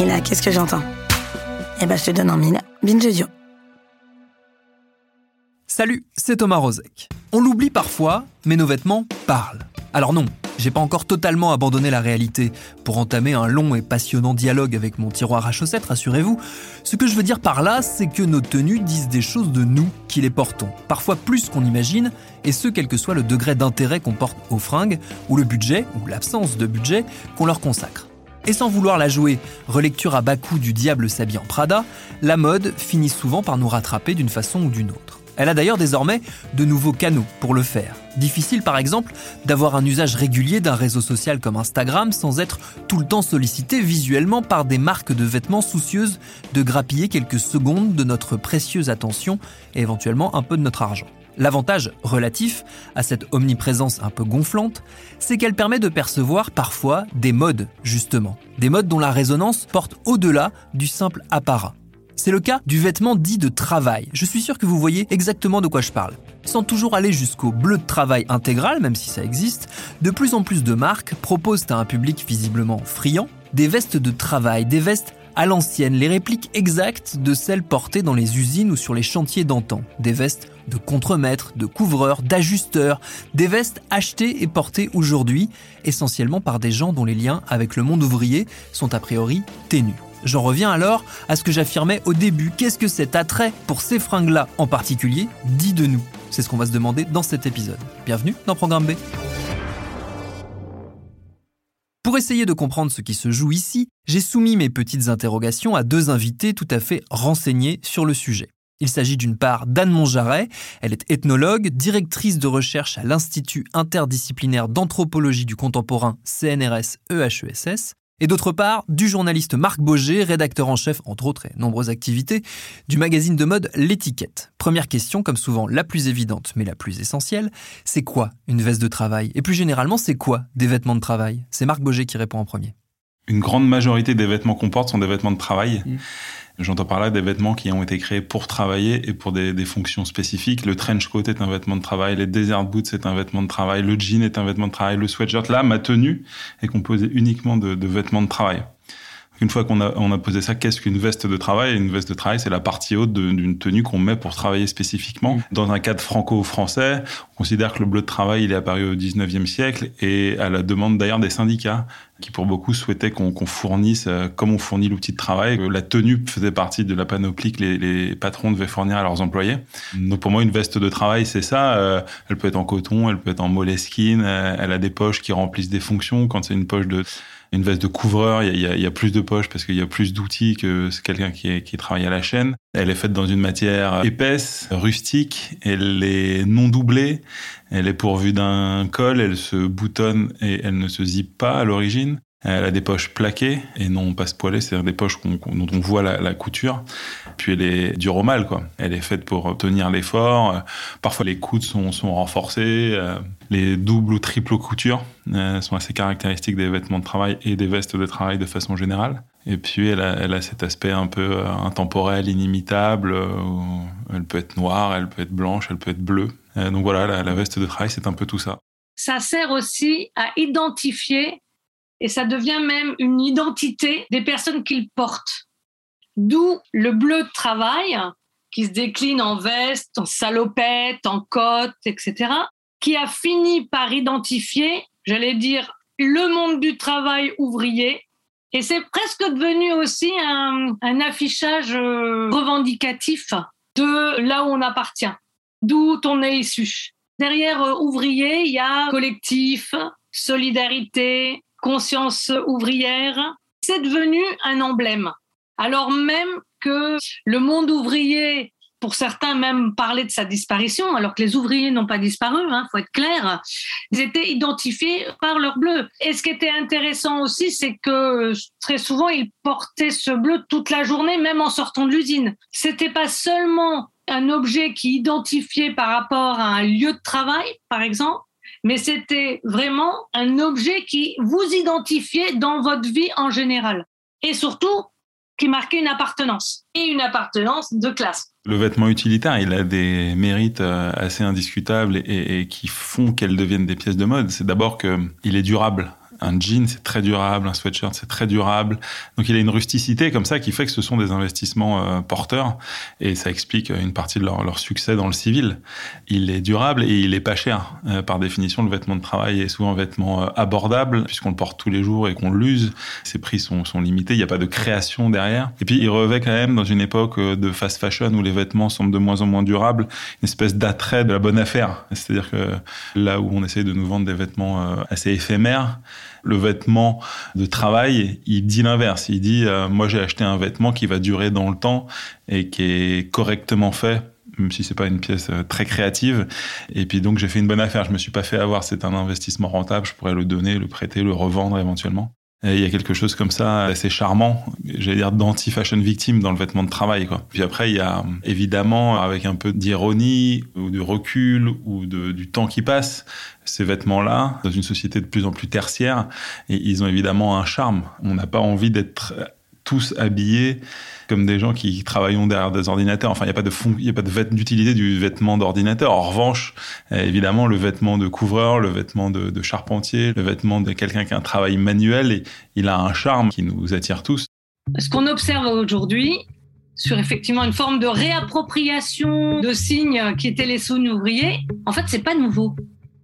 Et là, qu'est-ce que j'entends? Eh ben, je te donne en mille. Binge. Salut, c'est Thomas Rozek. On l'oublie parfois, mais nos vêtements parlent. Alors non, j'ai pas encore totalement abandonné la réalité pour entamer un long et passionnant dialogue avec mon tiroir à chaussettes, rassurez-vous. Ce que je veux dire par là, c'est que nos tenues disent des choses de nous qui les portons, parfois plus qu'on imagine, et ce quel que soit le degré d'intérêt qu'on porte aux fringues, ou le budget, ou l'absence de budget qu'on leur consacre. Et sans vouloir la jouer, relecture à bas coût du diable s'habillant Prada, la mode finit souvent par nous rattraper d'une façon ou d'une autre. Elle a d'ailleurs désormais de nouveaux canaux pour le faire. Difficile par exemple d'avoir un usage régulier d'un réseau social comme Instagram sans être tout le temps sollicité visuellement par des marques de vêtements soucieuses de grappiller quelques secondes de notre précieuse attention et éventuellement un peu de notre argent. L'avantage relatif à cette omniprésence un peu gonflante, c'est qu'elle permet de percevoir parfois des modes, justement. Des modes dont la résonance porte au-delà du simple apparat. C'est le cas du vêtement dit de travail. Je suis sûr que vous voyez exactement de quoi je parle. Sans toujours aller jusqu'au bleu de travail intégral, même si ça existe, de plus en plus de marques proposent à un public visiblement friand des vestes de travail, des vestes à l'ancienne, les répliques exactes de celles portées dans les usines ou sur les chantiers d'antan. Des vestes de contremaîtres, de couvreurs, d'ajusteurs, des vestes achetées et portées aujourd'hui, essentiellement par des gens dont les liens avec le monde ouvrier sont a priori ténus. J'en reviens alors à ce que j'affirmais au début. Qu'est-ce que cet attrait pour ces fringues-là en particulier dit de nous? C'est ce qu'on va se demander dans cet épisode. Bienvenue dans Programme B. Pour essayer de comprendre ce qui se joue ici, j'ai soumis mes petites interrogations à deux invités tout à fait renseignés sur le sujet. Il s'agit d'une part d'Anne Monjaret, elle est ethnologue, directrice de recherche à l'Institut interdisciplinaire d'anthropologie du contemporain CNRS EHESS, et d'autre part du journaliste Marc Boger, rédacteur en chef, entre autres et nombreuses activités, du magazine de mode L'étiquette. Première question, comme souvent la plus évidente mais la plus essentielle, c'est quoi une veste de travail? Et plus généralement, c'est quoi des vêtements de travail? C'est Marc Boger qui répond en premier. Une grande majorité des vêtements qu'on porte sont des vêtements de travail. Mmh. J'entends par là des vêtements qui ont été créés pour travailler et pour des, fonctions spécifiques. Le trench coat est un vêtement de travail, les desert boots c'est un vêtement de travail, le jean est un vêtement de travail, le sweatshirt. Là, ma tenue est composée uniquement de vêtements de travail. Une fois qu'on a, on a posé ça, qu'est-ce qu'une veste de travail? Une veste de travail, c'est la partie haute d'une tenue qu'on met pour travailler spécifiquement. Mmh. Dans un cadre franco-français, on considère que le bleu de travail, il est apparu au 19e siècle et à la demande d'ailleurs des syndicats qui pour beaucoup souhaitaient qu'on fournisse, euh, comme on fournit l'outil de travail, la tenue faisait partie de la panoplie que les, les, patrons devaient fournir à leurs employés. Donc pour moi, une veste de travail, c'est ça. Euh, elle peut être en coton, elle peut être en moleskine, euh, elle a des poches qui remplissent des fonctions. Quand c'est une poche de une veste de couvreur, il y a, y a, plus de poches parce qu'il y a plus d'outils que quelqu'un qui, qui travaille à la chaîne. Elle est faite dans une matière épaisse, rustique, elle est non doublée, elle est pourvue d'un col, elle se boutonne et elle ne se zippe pas à l'origine. Elle a des poches plaquées et non passe poilées, c'est-à-dire des poches dont on voit la, couture. Puis elle est dure au mal, quoi. Elle est faite pour tenir l'effort. Parfois les coudes sont, sont renforcés. Les doubles ou triples coutures euh, sont assez caractéristiques des vêtements de travail et des vestes de travail de façon générale. Et puis elle a, elle a cet aspect un peu euh, intemporel, inimitable. Euh, elle peut être noire, elle peut être blanche, elle peut être bleue. donc voilà, la veste de travail, c'est un peu tout ça. Ça sert aussi à identifier et ça devient même une identité des personnes qu'il porte. D'où le bleu de travail qui se décline en veste, en salopette, en cotte, etc., qui a fini par identifier, j'allais dire, le monde du travail ouvrier. Et c'est presque devenu aussi un, un affichage euh, revendicatif de là où on appartient, d'où on est issu. Derrière euh, ouvrier, il y a collectif, solidarité, conscience ouvrière, c'est devenu un emblème. Alors même que le monde ouvrier pour certains même parler de sa disparition, alors que les ouvriers n'ont pas disparu, il hein, faut être clair. Ils étaient identifiés par leur bleu. Et ce qui était intéressant aussi, c'est que très souvent, ils portaient ce bleu toute la journée, même en sortant de l'usine. C'était pas seulement un objet qui identifiait par rapport à un lieu de travail, par exemple, mais c'était vraiment un objet qui vous identifiait dans votre vie en général. Et surtout, qui marquait une appartenance et une appartenance de classe. Le vêtement utilitaire, il a des mérites euh, assez indiscutables et, et qui font qu'elles deviennent des pièces de mode. C'est d'abord qu'il est durable un jean, c'est très durable, un sweatshirt, c'est très durable. Donc il a une rusticité comme ça qui fait que ce sont des investissements euh, porteurs et ça explique une partie de leur, succès dans le civil. Il est durable et il est pas cher. Euh, par définition, le vêtement de travail est souvent un vêtement euh, abordable puisqu'on le porte tous les jours et qu'on l'use. Ses prix sont, sont limités, il n'y a pas de création derrière. Et puis il revêt quand même dans une époque de fast fashion où les vêtements semblent de moins en moins durables, une espèce d'attrait de la bonne affaire. C'est-à-dire que là où on essaie de nous vendre des vêtements assez éphémères, le vêtement de travail, il dit l'inverse. Il dit, euh, moi j'ai acheté un vêtement qui va durer dans le temps et qui est correctement fait même si c'est pas une pièce euh, très créative. Et puis donc j'ai fait une bonne affaire. Je me suis pas fait avoir. C'est un investissement rentable. Je pourrais le donner, le prêter, le revendre éventuellement. Et il y a quelque chose comme ça assez charmant, j'allais dire d'anti-fashion victime dans le vêtement de travail. Quoi. Puis après, il y a évidemment, avec un peu d'ironie ou de recul ou de, du temps qui passe, ces vêtements-là, dans une société de plus en plus tertiaire, ils ont évidemment un charme. On n'a pas envie d'être tous habillés comme des gens qui travaillent derrière des ordinateurs. Enfin, il n'y a pas de il y a pas d'utilité du vêtement d'ordinateur. En revanche, évidemment, le vêtement de couvreur, le vêtement de, charpentier, le vêtement de quelqu'un qui a un travail manuel, il a un charme qui nous attire tous. Ce qu'on observe aujourd'hui, sur effectivement une forme de réappropriation de signes qui étaient les sous ouvriers, en fait, c'est pas nouveau.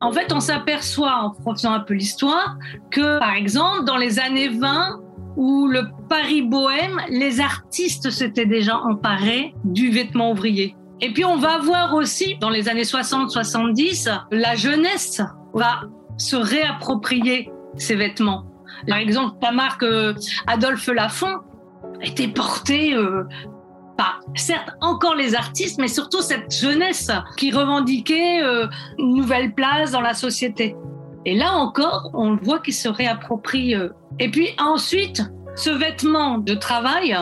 En fait, on s'aperçoit, en faisant un peu l'histoire, que, par exemple, dans les années 20, où le Paris bohème, les artistes s'étaient déjà emparés du vêtement ouvrier. Et puis on va voir aussi, dans les années 60-70, la jeunesse va se réapproprier ces vêtements. Par exemple, la marque euh, Adolphe Lafont était portée euh, par, certes, encore les artistes, mais surtout cette jeunesse qui revendiquait euh, une nouvelle place dans la société. Et là encore, on voit qu'il se réapproprie. Euh. Et puis ensuite, ce vêtement de travail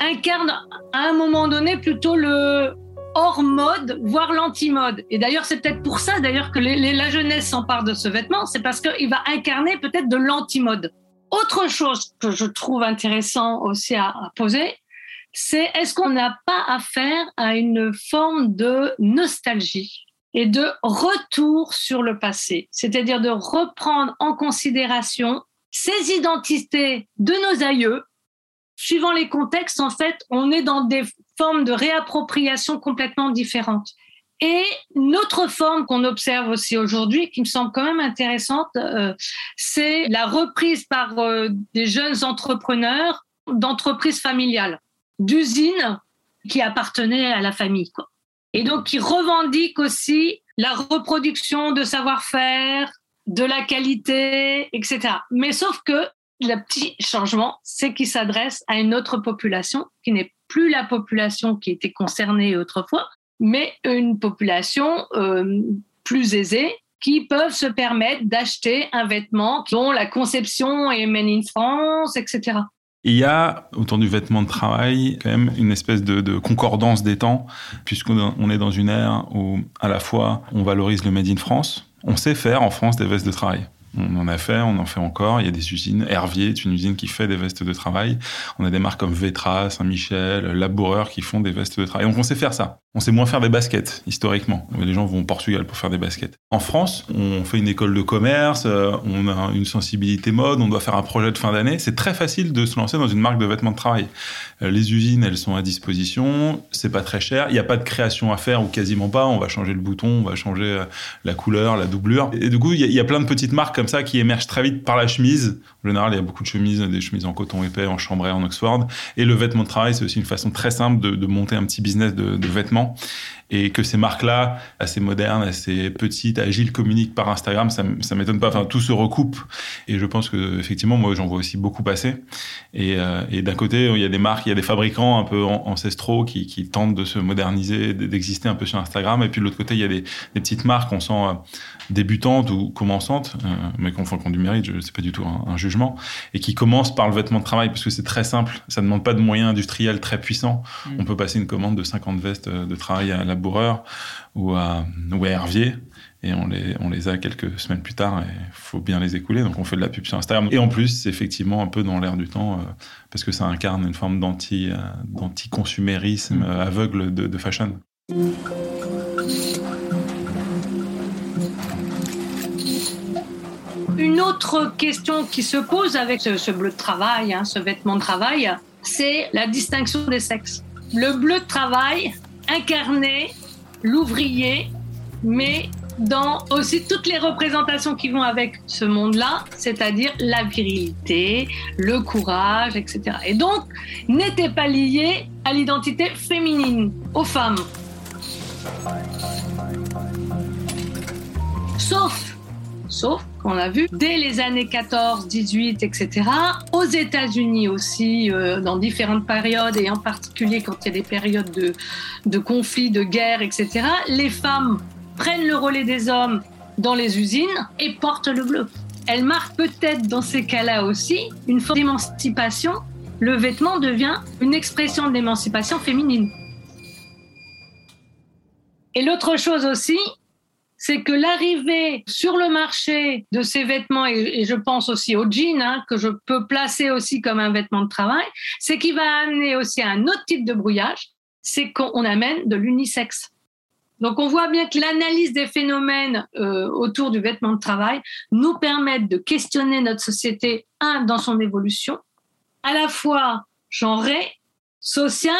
incarne à un moment donné plutôt le hors mode, voire l'anti-mode. Et d'ailleurs, c'est peut-être pour ça d'ailleurs que la jeunesse s'empare de ce vêtement, c'est parce qu'il va incarner peut-être de l'anti-mode. Autre chose que je trouve intéressant aussi à poser, c'est est-ce qu'on n'a pas affaire à une forme de nostalgie? Et de retour sur le passé, c'est-à-dire de reprendre en considération ces identités de nos aïeux. Suivant les contextes, en fait, on est dans des formes de réappropriation complètement différentes. Et notre forme qu'on observe aussi aujourd'hui, qui me semble quand même intéressante, euh, c'est la reprise par euh, des jeunes entrepreneurs d'entreprises familiales d'usines qui appartenaient à la famille. Quoi. Et donc, qui revendiquent aussi la reproduction de savoir-faire, de la qualité, etc. Mais sauf que le petit changement, c'est qu'il s'adresse à une autre population qui n'est plus la population qui était concernée autrefois, mais une population euh, plus aisée qui peuvent se permettre d'acheter un vêtement dont la conception est made in France, etc. Il y a, autour du vêtement de travail, quand même une espèce de, concordance des temps, puisqu'on est dans une ère où, à la fois, on valorise le Made in France, on sait faire en France des vestes de travail. On en a fait, on en fait encore. Il y a des usines. Hervier est une usine qui fait des vestes de travail. On a des marques comme Vetra, Saint-Michel, Laboureur qui font des vestes de travail. Donc on sait faire ça. On sait moins faire des baskets, historiquement. Les gens vont au Portugal pour faire des baskets. En France, on fait une école de commerce, euh, on a une sensibilité mode, on doit faire un projet de fin d'année. C'est très facile de se lancer dans une marque de vêtements de travail. Euh, les usines, elles sont à disposition, c'est pas très cher, il n'y a pas de création à faire ou quasiment pas. On va changer le bouton, on va changer euh, la couleur, la doublure. Et du coup, il y, a plein de petites marques comme ça qui émergent très vite par la chemise. En général, il y a beaucoup de chemises, des chemises en coton épais, en chambray, en Oxford. Et le vêtement de travail, c'est aussi une façon très simple de, monter un petit business de vêtements évidemment. Et que ces marques-là, assez modernes, assez petites, agiles, communiquent par Instagram, ça, ça m'étonne pas. Enfin, tout se recoupe. Et je pense que effectivement, moi, j'en vois aussi beaucoup passer. Et, euh, et d'un côté, il y a des marques, il y a des fabricants un peu ancestraux qui, qui tentent de se moderniser, d'exister un peu sur Instagram. Et puis de l'autre côté, il y a des, des petites marques, on sent euh, débutantes ou commençantes, euh, mais qu'on font du mérite, je sais pas du tout un, un, jugement, et qui commencent par le vêtement de travail parce que c'est très simple. Ça ne demande pas de moyens industriels très puissants. Mm. On peut passer une commande de 50 vestes de travail à la laboureur ou à, ou à Hervier et on les, on les a quelques semaines plus tard et il faut bien les écouler. Donc on fait de la pub sur Instagram. Et en plus, c'est effectivement un peu dans l'air du temps euh, parce que ça incarne une forme euh, d'anti-consumérisme mm. aveugle de, de, fashion. Une autre question qui se pose avec ce, ce bleu de travail, hein, ce vêtement de travail, c'est la distinction des sexes. Le bleu de travail incarnait l'ouvrier, mais dans aussi toutes les représentations qui vont avec ce monde-là, c'est-à-dire la virilité, le courage, etc. Et donc, n'était pas lié à l'identité féminine, aux femmes. Sauf, sauf qu'on a vu dès les années 14, 18, etc. Aux États-Unis aussi, euh, dans différentes périodes, et en particulier quand il y a des périodes de, de conflits, de guerre, etc., les femmes prennent le relais des hommes dans les usines et portent le bleu. Elle marque peut-être dans ces cas-là aussi une forme d'émancipation. Le vêtement devient une expression d'émancipation féminine. Et l'autre chose aussi, c'est que l'arrivée sur le marché de ces vêtements, et, je pense aussi au jean, hein, que je peux placer aussi comme un vêtement de travail, c'est qu'il va amener aussi un autre type de brouillage, c'est qu'on amène de l'unisexe. Donc on voit bien que l'analyse des phénomènes euh, autour du vêtement de travail nous permet de questionner notre société, un, dans son évolution, à la fois genrée, sociale,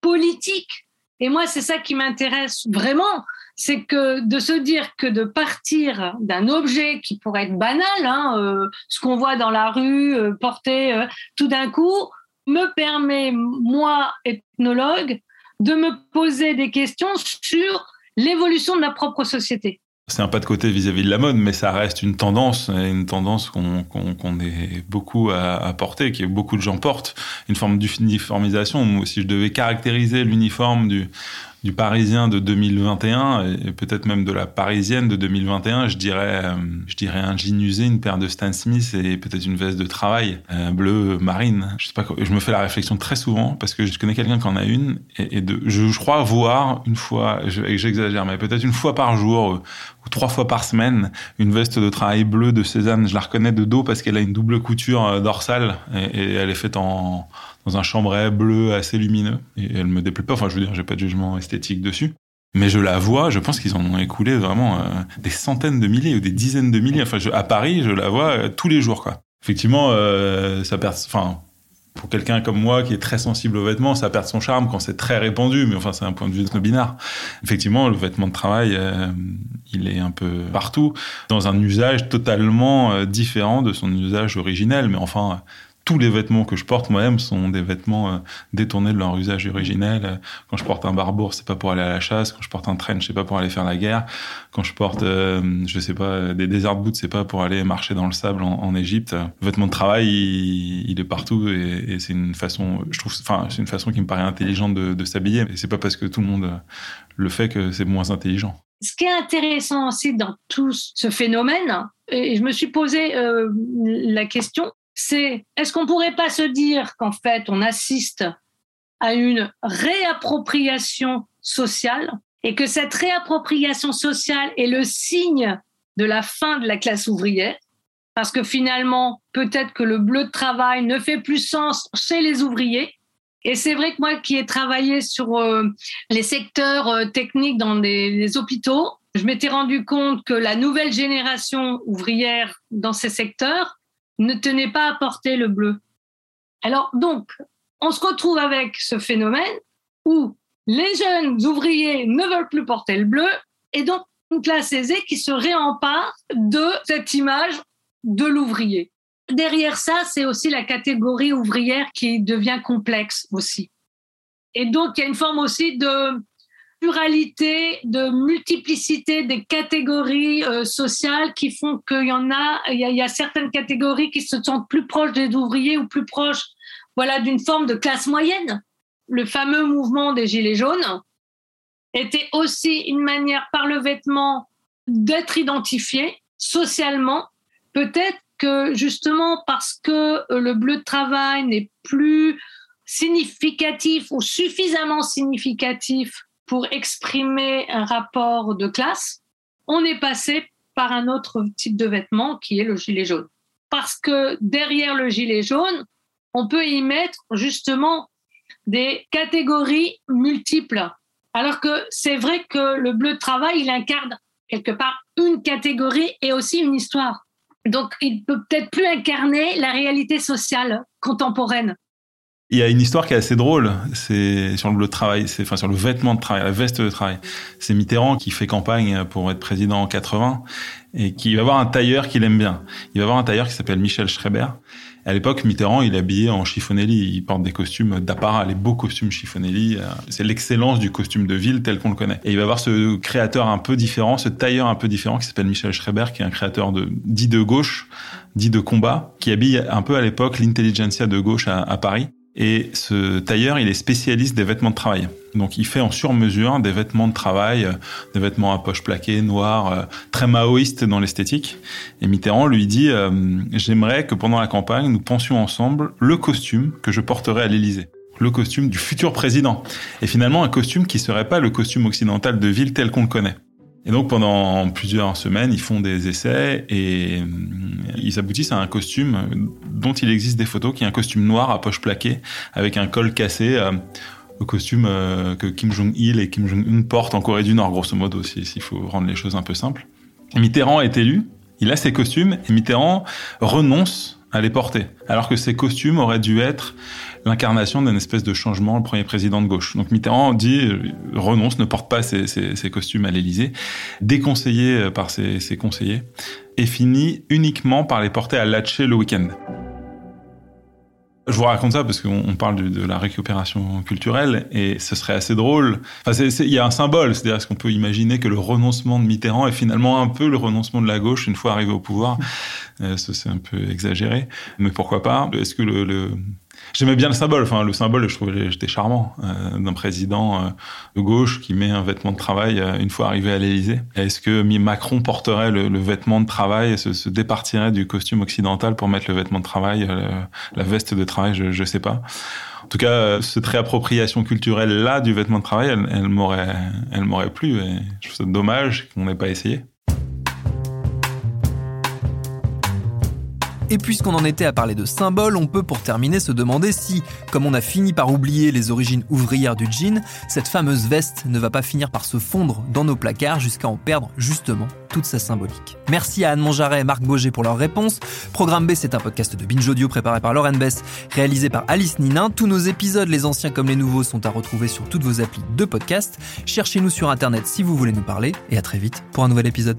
politique. Et moi, c'est ça qui m'intéresse vraiment, c'est que de se dire que de partir d'un objet qui pourrait être banal, hein, euh, ce qu'on voit dans la rue, euh, porté euh, tout d'un coup, me permet, moi, ethnologue, de me poser des questions sur l'évolution de ma propre société. C'est un pas de côté vis-à-vis de la mode, mais ça reste une tendance, une tendance qu'on qu est beaucoup à, à, porter, que beaucoup de gens portent, une forme d'uniformisation. Si je devais caractériser l'uniforme du, du Parisien de 2021 et peut-être même de la Parisienne de 2021, je dirais, euh, je dirais un jean usé, une paire de Stan Smith et peut-être une veste de travail euh, bleu marine. Je sais pas, je me fais la réflexion très souvent parce que je connais quelqu'un qui en a une et, je, crois voir une fois, j'exagère, mais peut-être une fois par jour euh, ou trois fois par semaine une veste de travail bleu de Cézanne. Je la reconnais de dos parce qu'elle a une double couture dorsale et, elle est faite en dans un chambray bleu assez lumineux. Et elle me déplaît pas. Enfin, je veux dire, j'ai pas de jugement esthétique dessus. Mais je la vois, je pense qu'ils en ont écoulé vraiment euh, des centaines de milliers ou des dizaines de milliers. Enfin, à Paris, je la vois euh, tous les jours, quoi. Effectivement, euh, ça perd. Enfin, pour quelqu'un comme moi qui est très sensible aux vêtements, ça perd son charme quand c'est très répandu. Mais enfin, c'est un point de vue de binaire. Effectivement, le vêtement de travail, euh, il est un peu partout, dans un usage totalement euh, différent de son usage originel. Mais enfin, tous les vêtements que je porte moi-même sont des vêtements euh, détournés de leur usage originel. Quand je porte un barbour, c'est pas pour aller à la chasse. Quand je porte un trench, c'est pas pour aller faire la guerre. Quand je porte, euh, je sais pas, des desert boots, c'est pas pour aller marcher dans le sable en, Égypte. Le vêtement de travail, il, est partout et, c'est une façon, je trouve, enfin, c'est une façon qui me paraît intelligente de, de s'habiller. Et c'est pas parce que tout le monde le fait que c'est moins intelligent. Ce qui est intéressant aussi dans tout ce phénomène, et je me suis posé euh, la question, c'est est-ce qu'on pourrait pas se dire qu'en fait on assiste à une réappropriation sociale et que cette réappropriation sociale est le signe de la fin de la classe ouvrière? Parce que finalement peut-être que le bleu de travail ne fait plus sens chez les ouvriers. Et c'est vrai que moi qui ai travaillé sur euh, les secteurs euh, techniques dans des, les hôpitaux, je m'étais rendu compte que la nouvelle génération ouvrière dans ces secteurs ne tenait pas à porter le bleu. Alors donc, on se retrouve avec ce phénomène où les jeunes ouvriers ne veulent plus porter le bleu et donc une classe aisée qui se réempare de cette image de l'ouvrier. Derrière ça, c'est aussi la catégorie ouvrière qui devient complexe aussi. Et donc, il y a une forme aussi de, pluralité, de multiplicité des catégories euh, sociales qui font qu'il y en a, il y, a, certaines catégories qui se sentent plus proches des ouvriers ou plus proches, voilà, d'une forme de classe moyenne. Le fameux mouvement des Gilets jaunes était aussi une manière par le vêtement d'être identifié socialement. Peut-être que justement parce que le bleu de travail n'est plus significatif ou suffisamment significatif pour exprimer un rapport de classe, on est passé par un autre type de vêtement qui est le gilet jaune. Parce que derrière le gilet jaune, on peut y mettre justement des catégories multiples. Alors que c'est vrai que le bleu de travail, il incarne quelque part une catégorie et aussi une histoire. Donc, il peut peut-être plus incarner la réalité sociale contemporaine. Il y a une histoire qui est assez drôle, c'est sur le travail, c'est enfin sur le vêtement de travail, la veste de travail. C'est Mitterrand qui fait campagne pour être président en 80 et qui va voir un tailleur qu'il aime bien. Il va voir un tailleur qui s'appelle Michel Schreiber. À l'époque, Mitterrand, il est habillé en chiffonelli. Il porte des costumes d'apparat, les beaux costumes chiffonelli. C'est l'excellence du costume de ville tel qu'on le connaît. Et il va voir ce créateur un peu différent, ce tailleur un peu différent qui s'appelle Michel Schreiber, qui est un créateur de, dit de gauche, dit de combat, qui habille un peu à l'époque l'intelligentsia de gauche à Paris. Et ce tailleur, il est spécialiste des vêtements de travail. Donc il fait en sur-mesure des vêtements de travail, euh, des vêtements à poche plaquée, noirs, euh, très maoïstes dans l'esthétique. Et Mitterrand lui dit euh, J'aimerais que pendant la campagne, nous pensions ensemble le costume que je porterai à l'Élysée le costume du futur président. Et finalement, un costume qui serait pas le costume occidental de ville tel qu'on le connaît. Et donc pendant plusieurs semaines, ils font des essais et euh, ils aboutissent à un costume dont il existe des photos, qui est un costume noir à poche plaquée avec un col cassé, euh, le costume euh, que Kim Jong-il et Kim Jong-un portent en Corée du Nord, grosso modo, s'il faut rendre les choses un peu simples. Mitterrand est élu, il a ses costumes et Mitterrand renonce à les porter, alors que ces costumes auraient dû être l'incarnation d'une espèce de changement, le premier président de gauche. Donc Mitterrand dit euh, renonce, ne porte pas ses, costumes à l'Élysée, déconseillé euh, par ses, conseillers, et finit uniquement par les porter à Latché le week-end. Je vous raconte ça parce qu'on parle de, la récupération culturelle et ce serait assez drôle. Enfin, il y a un symbole, c'est-à-dire est-ce qu'on peut imaginer que le renoncement de Mitterrand est finalement un peu le renoncement de la gauche une fois arrivé au pouvoir. Euh, c'est un peu exagéré, mais pourquoi pas? Est-ce que le J'aimais bien le symbole. Enfin, le symbole, je trouvais j'étais charmant euh, d'un président euh, de gauche qui met un vêtement de travail euh, une fois arrivé à l'Élysée. Est-ce que Macron porterait le, vêtement de travail, se, se, départirait du costume occidental pour mettre le vêtement de travail, la veste de travail Je ne sais pas. En tout cas, cette réappropriation culturelle là du vêtement de travail, elle, elle m'aurait, elle m'aurait plu. Et je trouve ça dommage qu'on n'ait pas essayé. Et puisqu'on en était à parler de symboles, on peut pour terminer se demander si, comme on a fini par oublier les origines ouvrières du jean, cette fameuse veste ne va pas finir par se fondre dans nos placards jusqu'à en perdre justement toute sa symbolique. Merci à Anne Monjaret et Marc Boger pour leurs réponses. Programme B, c'est un podcast de Binge Audio préparé par Lauren Bess, réalisé par Alice Ninin. Tous nos épisodes, les anciens comme les nouveaux, sont à retrouver sur toutes vos applis de podcast. Cherchez-nous sur Internet si vous voulez nous parler. Et à très vite pour un nouvel épisode.